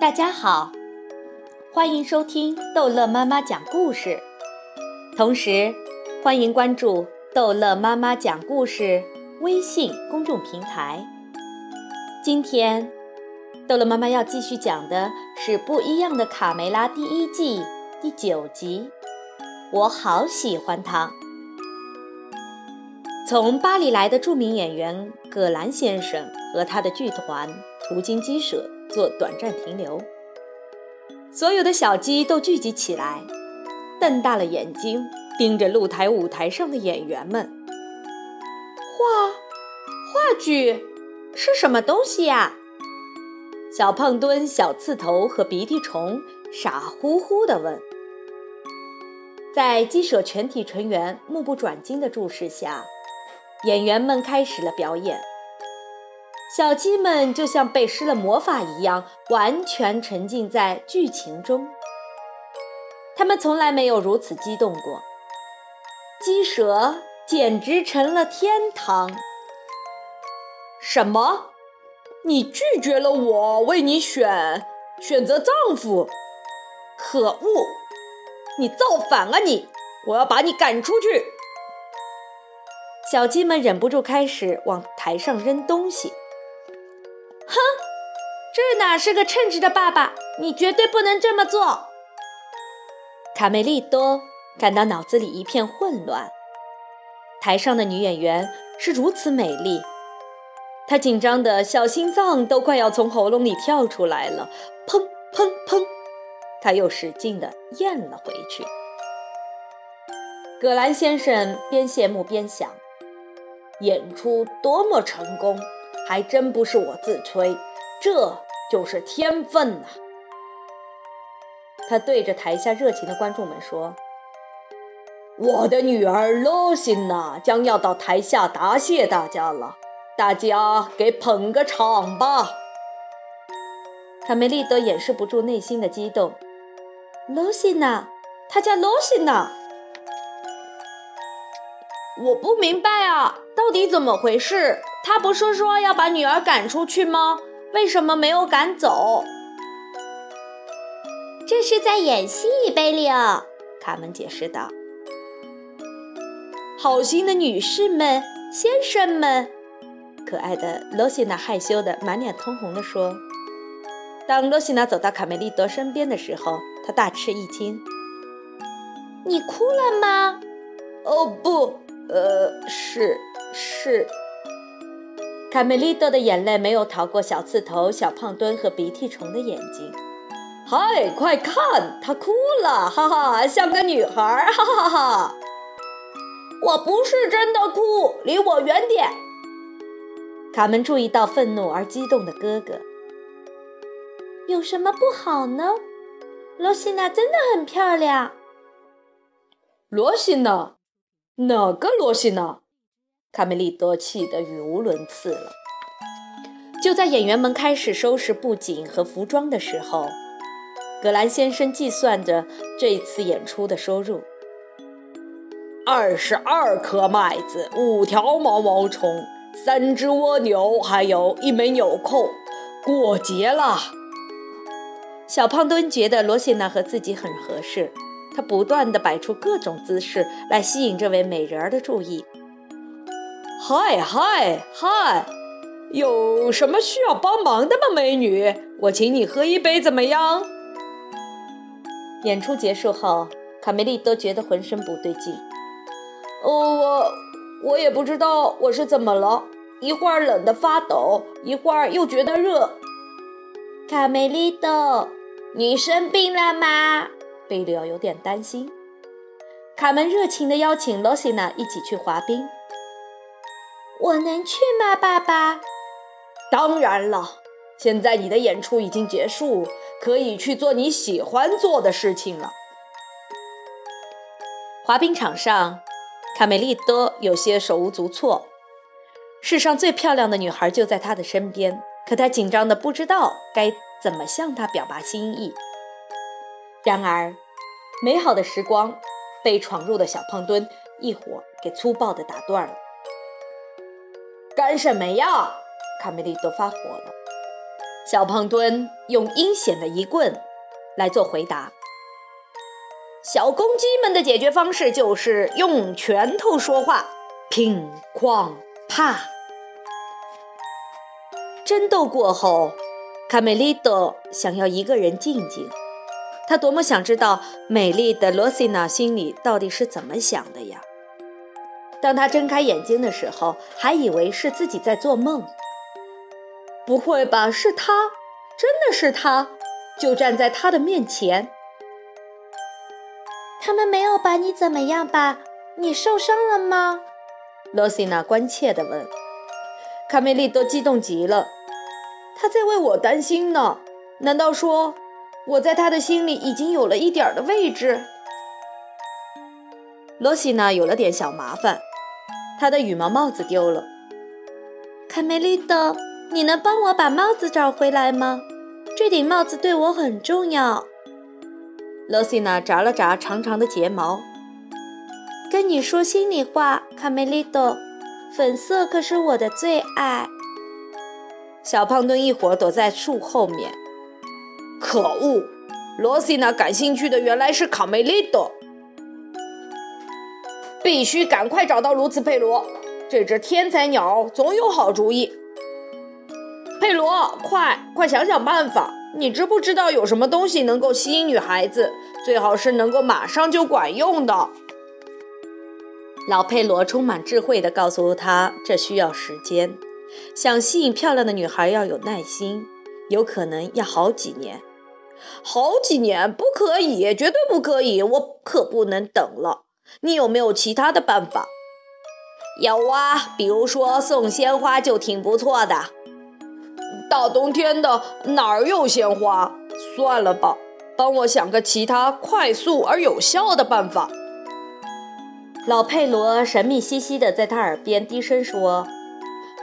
大家好，欢迎收听逗乐妈妈讲故事，同时欢迎关注逗乐妈妈讲故事微信公众平台。今天，逗乐妈妈要继续讲的是《不一样的卡梅拉》第一季第九集。我好喜欢他。从巴黎来的著名演员葛兰先生和他的剧团途经鸡舍。做短暂停留，所有的小鸡都聚集起来，瞪大了眼睛盯着露台舞台上的演员们。话，话剧是什么东西呀？小胖墩、小刺头和鼻涕虫傻乎乎地问。在鸡舍全体成员目不转睛的注视下，演员们开始了表演。小鸡们就像被施了魔法一样，完全沉浸在剧情中。他们从来没有如此激动过。鸡舍简直成了天堂。什么？你拒绝了我为你选选择丈夫？可恶！你造反啊你！我要把你赶出去！小鸡们忍不住开始往台上扔东西。这哪是个称职的爸爸？你绝对不能这么做！卡梅利多感到脑子里一片混乱。台上的女演员是如此美丽，她紧张的小心脏都快要从喉咙里跳出来了，砰砰砰！他又使劲地咽了回去。葛兰先生边谢幕边想：演出多么成功！还真不是我自吹，这就是天分呐！他对着台下热情的观众们说：“我的女儿罗西娜将要到台下答谢大家了，大家给捧个场吧！”卡梅利多掩饰不住内心的激动。罗西娜，她叫罗西娜。我不明白啊，到底怎么回事？他不是说要把女儿赶出去吗？为什么没有赶走？这是在演戏，贝利奥。卡门解释道。好心的女士们、先生们，可爱的罗西娜害羞的满脸通红地说。当罗西娜走到卡梅利多身边的时候，她大吃一惊：“你哭了吗？”“哦，不。”呃，是是，卡梅利多的眼泪没有逃过小刺头、小胖墩和鼻涕虫的眼睛。嗨，快看，她哭了，哈哈，像个女孩，哈哈哈！我不是真的哭，离我远点。卡门注意到愤怒而激动的哥哥。有什么不好呢？罗西娜真的很漂亮。罗西娜。哪个罗西娜？卡梅利多气得语无伦次了。就在演员们开始收拾布景和服装的时候，格兰先生计算着这次演出的收入：二十二颗麦子，五条毛毛虫，三只蜗牛，还有一枚纽扣。过节了。小胖墩觉得罗西娜和自己很合适。他不断地摆出各种姿势来吸引这位美人儿的注意。嗨嗨嗨，有什么需要帮忙的吗，美女？我请你喝一杯，怎么样？演出结束后，卡梅利都觉得浑身不对劲。哦我我也不知道我是怎么了，一会儿冷得发抖，一会儿又觉得热。卡梅利多，你生病了吗？贝利奥有点担心。卡门热情地邀请罗西娜一起去滑冰。我能去吗，爸爸？当然了。现在你的演出已经结束，可以去做你喜欢做的事情了。滑冰场上，卡梅利多有些手无足措。世上最漂亮的女孩就在他的身边，可他紧张的不知道该怎么向她表达心意。然而，美好的时光被闯入的小胖墩一伙给粗暴的打断了。干什么呀？卡梅利多发火了。小胖墩用阴险的一棍来做回答。小公鸡们的解决方式就是用拳头说话，乒哐啪。争斗过后，卡梅利多想要一个人静静。他多么想知道美丽的罗西娜心里到底是怎么想的呀！当他睁开眼睛的时候，还以为是自己在做梦。不会吧？是他？真的是他？就站在他的面前。他们没有把你怎么样吧？你受伤了吗？罗西娜关切地问。卡梅利多激动极了，他在为我担心呢。难道说我在他的心里已经有了一点的位置？罗西娜有了点小麻烦，她的羽毛帽子丢了。卡梅利多，你能帮我把帽子找回来吗？这顶帽子对我很重要。罗西娜眨了眨长长的睫毛，跟你说心里话，卡梅利多，粉色可是我的最爱。小胖墩一伙躲在树后面。可恶，罗西娜感兴趣的原来是卡梅利多。必须赶快找到卢茨佩罗，这只天才鸟总有好主意。佩罗，快快想想办法！你知不知道有什么东西能够吸引女孩子？最好是能够马上就管用的。老佩罗充满智慧地告诉他：“这需要时间，想吸引漂亮的女孩要有耐心，有可能要好几年。好几年不可以，绝对不可以！我可不能等了。你有没有其他的办法？有啊，比如说送鲜花就挺不错的。”大冬天的哪儿有鲜花？算了吧，帮我想个其他快速而有效的办法。老佩罗神秘兮兮的在他耳边低声说：“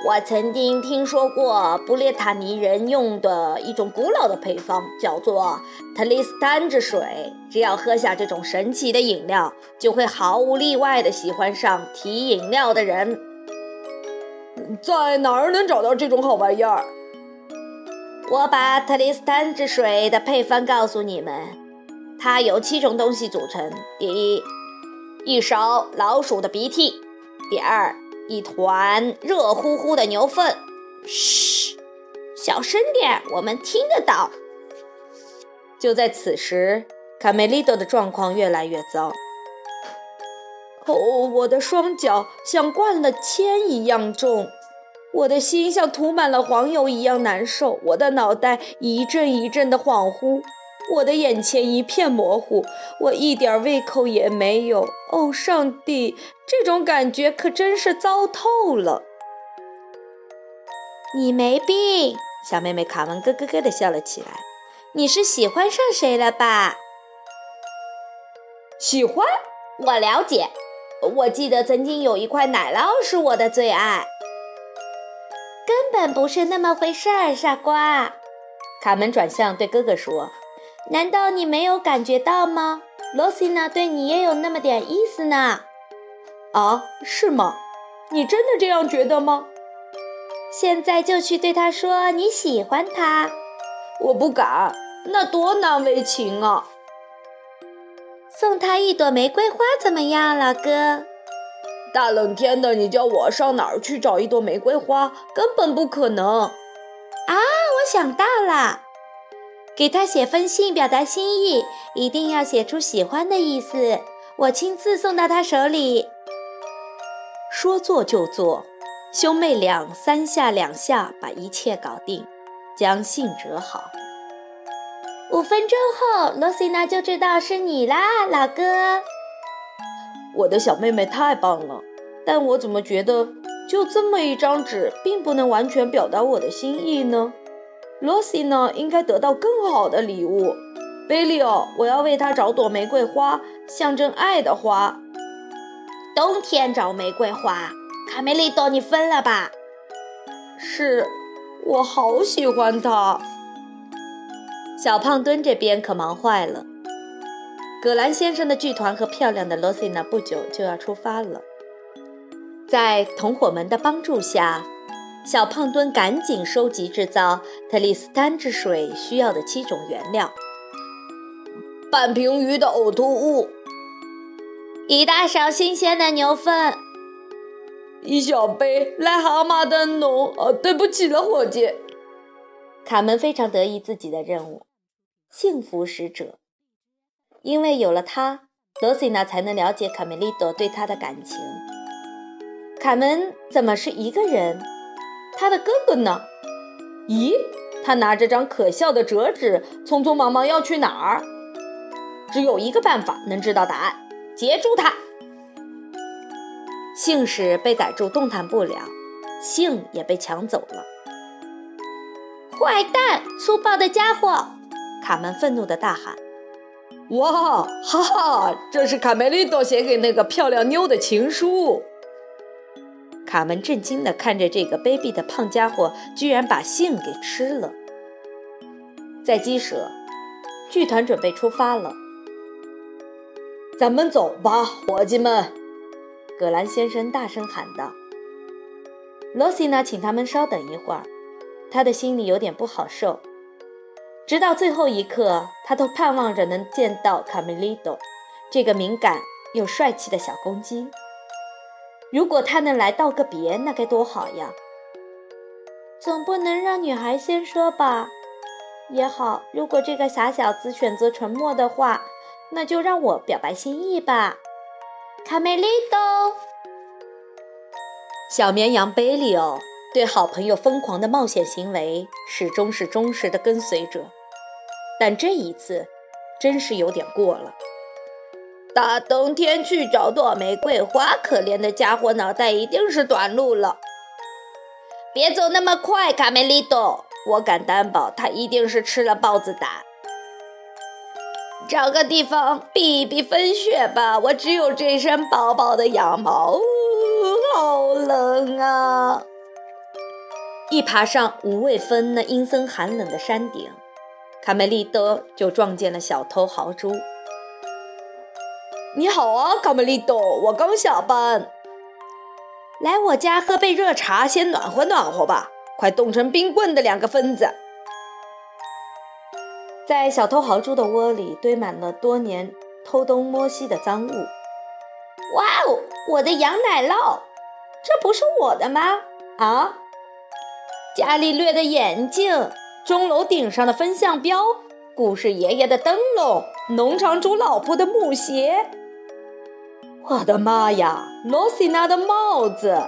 我曾经听说过布列塔尼人用的一种古老的配方，叫做特里斯丹之水。只要喝下这种神奇的饮料，就会毫无例外地喜欢上提饮料的人。在哪儿能找到这种好玩意儿？”我把特里斯丹之水的配方告诉你们，它由七种东西组成：第一，一勺老鼠的鼻涕；第二，一团热乎乎的牛粪。嘘，小声点，我们听得到。就在此时，卡梅利多的状况越来越糟。哦，我的双脚像灌了铅一样重。我的心像涂满了黄油一样难受，我的脑袋一阵一阵的恍惚，我的眼前一片模糊，我一点胃口也没有。哦，上帝，这种感觉可真是糟透了！你没病，小妹妹卡文咯咯咯地笑了起来。你是喜欢上谁了吧？喜欢？我了解。我记得曾经有一块奶酪是我的最爱。根本不是那么回事儿，傻瓜。卡门转向对哥哥说：“难道你没有感觉到吗？罗西娜对你也有那么点意思呢。”啊，是吗？你真的这样觉得吗？现在就去对他说你喜欢他。我不敢，那多难为情啊。送他一朵玫瑰花怎么样，老哥？大冷天的，你叫我上哪儿去找一朵玫瑰花？根本不可能！啊，我想到了，给他写封信表达心意，一定要写出喜欢的意思，我亲自送到他手里。说做就做，兄妹俩三下两下把一切搞定，将信折好。五分钟后，罗西娜就知道是你啦，老哥。我的小妹妹太棒了，但我怎么觉得就这么一张纸并不能完全表达我的心意呢？罗西呢，应该得到更好的礼物。贝利奥，我要为她找朵玫瑰花，象征爱的花。冬天找玫瑰花，卡梅利多，你疯了吧？是，我好喜欢他。小胖墩这边可忙坏了。葛兰先生的剧团和漂亮的罗西娜不久就要出发了。在同伙们的帮助下，小胖墩赶紧收集制造特丽斯丹之水需要的七种原料：半瓶鱼的呕吐物，一大勺新鲜的牛粪，一小杯癞蛤蟆的脓。哦，对不起了，伙计。卡门非常得意自己的任务——幸福使者，因为有了他，罗西娜才能了解卡梅利多对他的感情。卡门怎么是一个人？他的哥哥呢？咦，他拿着张可笑的折纸，匆匆忙忙要去哪儿？只有一个办法能知道答案：截住他。信使被逮住，动弹不了；信也被抢走了。坏蛋，粗暴的家伙！卡门愤怒地大喊：“哇，哈哈，这是卡梅利多写给那个漂亮妞的情书。”卡门震惊地看着这个卑鄙的胖家伙，居然把信给吃了。在鸡舍，剧团准备出发了。咱们走吧，伙计们！葛兰先生大声喊道。罗西娜请他们稍等一会儿，他的心里有点不好受。直到最后一刻，他都盼望着能见到卡梅利多，这个敏感又帅气的小公鸡。如果他能来道个别，那该多好呀！总不能让女孩先说吧？也好，如果这个傻小子选择沉默的话，那就让我表白心意吧。卡梅利多，小绵羊贝利奥对好朋友疯狂的冒险行为始终是忠实的跟随者，但这一次真是有点过了。大冬天去找朵玫瑰花，可怜的家伙脑袋一定是短路了。别走那么快，卡梅利多，我敢担保他一定是吃了豹子胆。找个地方避一避风雪吧，我只有这身薄薄的羊毛，好冷啊！一爬上无畏峰那阴森寒冷的山顶，卡梅利多就撞见了小偷豪猪。你好啊，卡梅利多，我刚下班，来我家喝杯热茶，先暖和暖和吧。快冻成冰棍的两个疯子！在小偷豪猪的窝里堆满了多年偷东摸西的赃物。哇哦，我的羊奶酪，这不是我的吗？啊，伽利略的眼镜，钟楼顶上的风向标，故事爷爷的灯笼，农场主老婆的木鞋。我的妈呀！罗西娜的帽子。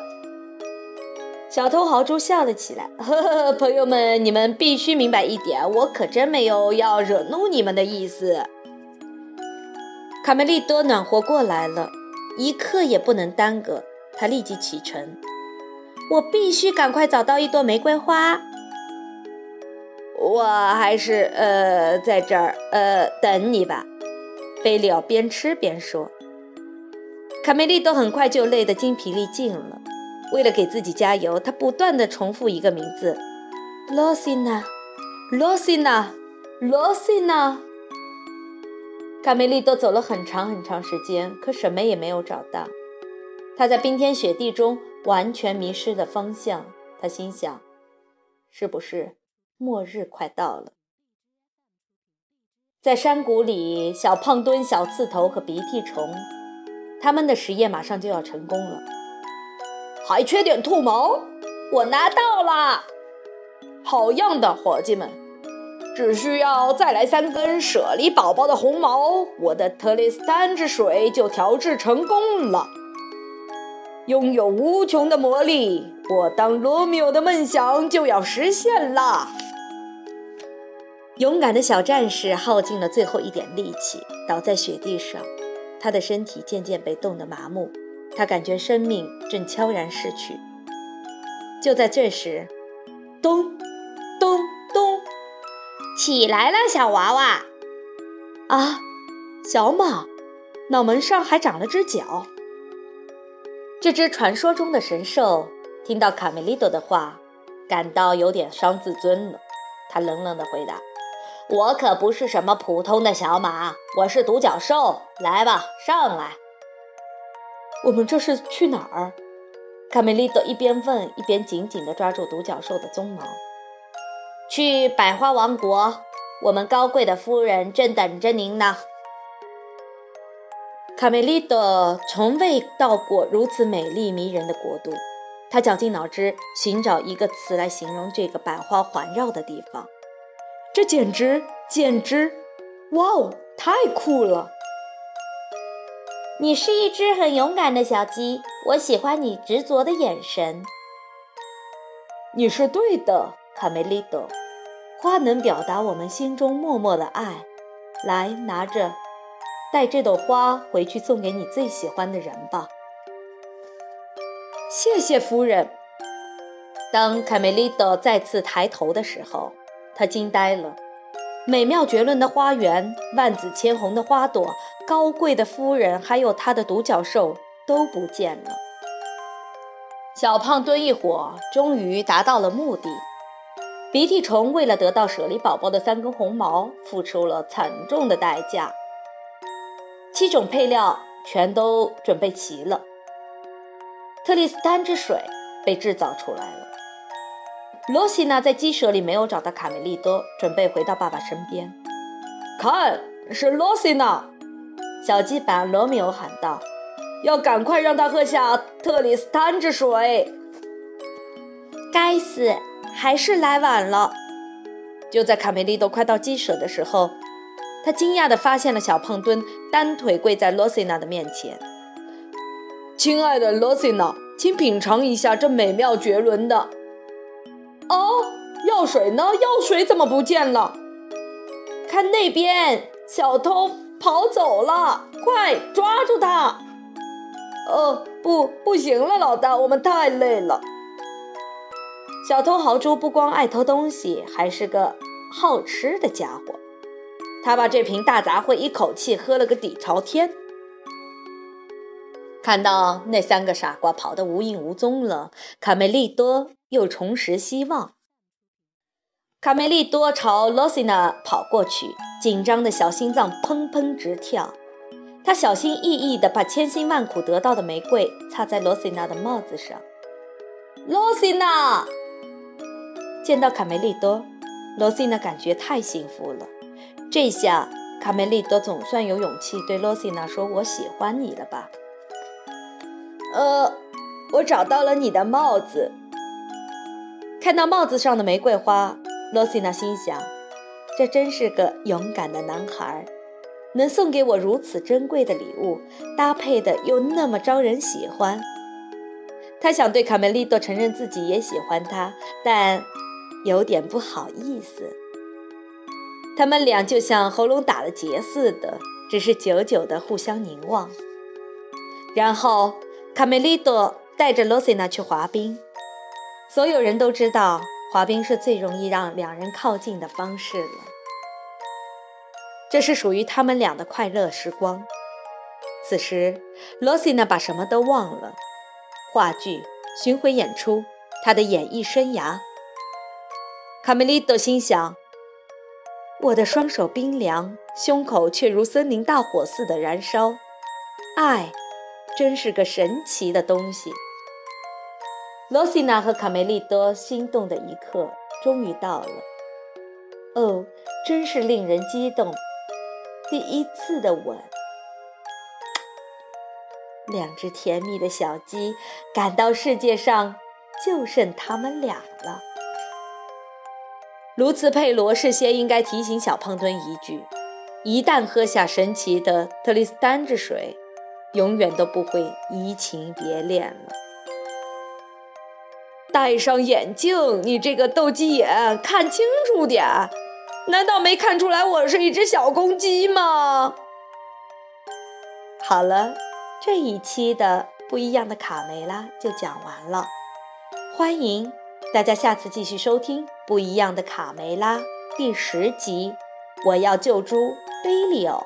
小偷豪猪笑了起来。呵呵，朋友们，你们必须明白一点，我可真没有要惹怒你们的意思。卡梅利多暖和过来了，一刻也不能耽搁。他立即启程。我必须赶快找到一朵玫瑰花。我还是呃，在这儿呃等你吧。贝利奥边吃边说。卡梅利多很快就累得精疲力尽了。为了给自己加油，他不断地重复一个名字：罗西娜，罗西娜，罗西娜。卡梅利多走了很长很长时间，可什么也没有找到。他在冰天雪地中完全迷失了方向。他心想：是不是末日快到了？在山谷里，小胖墩、小刺头和鼻涕虫。他们的实验马上就要成功了，还缺点兔毛，我拿到了，好样的，伙计们！只需要再来三根舍利宝宝的红毛，我的特丽斯丹之水就调制成功了。拥有无穷的魔力，我当罗密欧的梦想就要实现了。勇敢的小战士耗尽了最后一点力气，倒在雪地上。他的身体渐渐被冻得麻木，他感觉生命正悄然逝去。就在这时，咚，咚咚，起来了，小娃娃！啊，小马，脑门上还长了只角。这只传说中的神兽听到卡梅利多的话，感到有点伤自尊了。他冷冷地回答。我可不是什么普通的小马，我是独角兽。来吧，上来。我们这是去哪儿？卡梅利多一边问，一边紧紧地抓住独角兽的鬃毛。去百花王国，我们高贵的夫人正等着您呢。卡梅利多从未到过如此美丽迷人的国度，他绞尽脑汁寻找一个词来形容这个百花环绕的地方。这简直，简直，哇哦，太酷了！你是一只很勇敢的小鸡，我喜欢你执着的眼神。你是对的，卡梅利多。花能表达我们心中默默的爱。来，拿着，带这朵花回去送给你最喜欢的人吧。谢谢夫人。当卡梅利多再次抬头的时候，他惊呆了。美妙绝伦的花园，万紫千红的花朵，高贵的夫人，还有他的独角兽都不见了。小胖墩一伙终于达到了目的。鼻涕虫为了得到舍利宝宝的三根红毛，付出了惨重的代价。七种配料全都准备齐了，特丽斯丹之水被制造出来了。罗西娜在鸡舍里没有找到卡梅利多，准备回到爸爸身边。看，是罗西娜！小鸡把罗密欧喊道：“要赶快让他喝下特里斯坦之水。”该死，还是来晚了。就在卡梅利多快到鸡舍的时候，他惊讶地发现了小胖墩单腿跪在罗西娜的面前。“亲爱的罗西娜，请品尝一下这美妙绝伦的。”哦，药水呢？药水怎么不见了？看那边，小偷跑走了！快抓住他！哦，不，不行了，老大，我们太累了。小偷豪猪不光爱偷东西，还是个好吃的家伙。他把这瓶大杂烩一口气喝了个底朝天。看到那三个傻瓜跑得无影无踪了，卡梅利多。又重拾希望。卡梅利多朝罗西娜跑过去，紧张的小心脏砰砰直跳。他小心翼翼地把千辛万苦得到的玫瑰插在罗西娜的帽子上。罗西娜见到卡梅利多，罗西娜感觉太幸福了。这下卡梅利多总算有勇气对罗西娜说：“我喜欢你了吧？”呃，我找到了你的帽子。看到帽子上的玫瑰花，罗西娜心想：“这真是个勇敢的男孩，能送给我如此珍贵的礼物，搭配的又那么招人喜欢。”他想对卡梅利多承认自己也喜欢他，但有点不好意思。他们俩就像喉咙打了结似的，只是久久地互相凝望。然后，卡梅利多带着罗西娜去滑冰。所有人都知道，滑冰是最容易让两人靠近的方式了。这是属于他们俩的快乐时光。此时，罗西娜把什么都忘了：话剧、巡回演出、她的演艺生涯。卡梅利多心想：“我的双手冰凉，胸口却如森林大火似的燃烧。爱，真是个神奇的东西。”罗西娜和卡梅利多心动的一刻终于到了。哦，真是令人激动！第一次的吻，两只甜蜜的小鸡感到世界上就剩他们俩了。卢茨佩罗事先应该提醒小胖墩一句：一旦喝下神奇的特丽斯丹之水，永远都不会移情别恋了。戴上眼镜，你这个斗鸡眼，看清楚点！难道没看出来我是一只小公鸡吗？好了，这一期的不一样的卡梅拉就讲完了，欢迎大家下次继续收听《不一样的卡梅拉》第十集，我要救出贝利奥。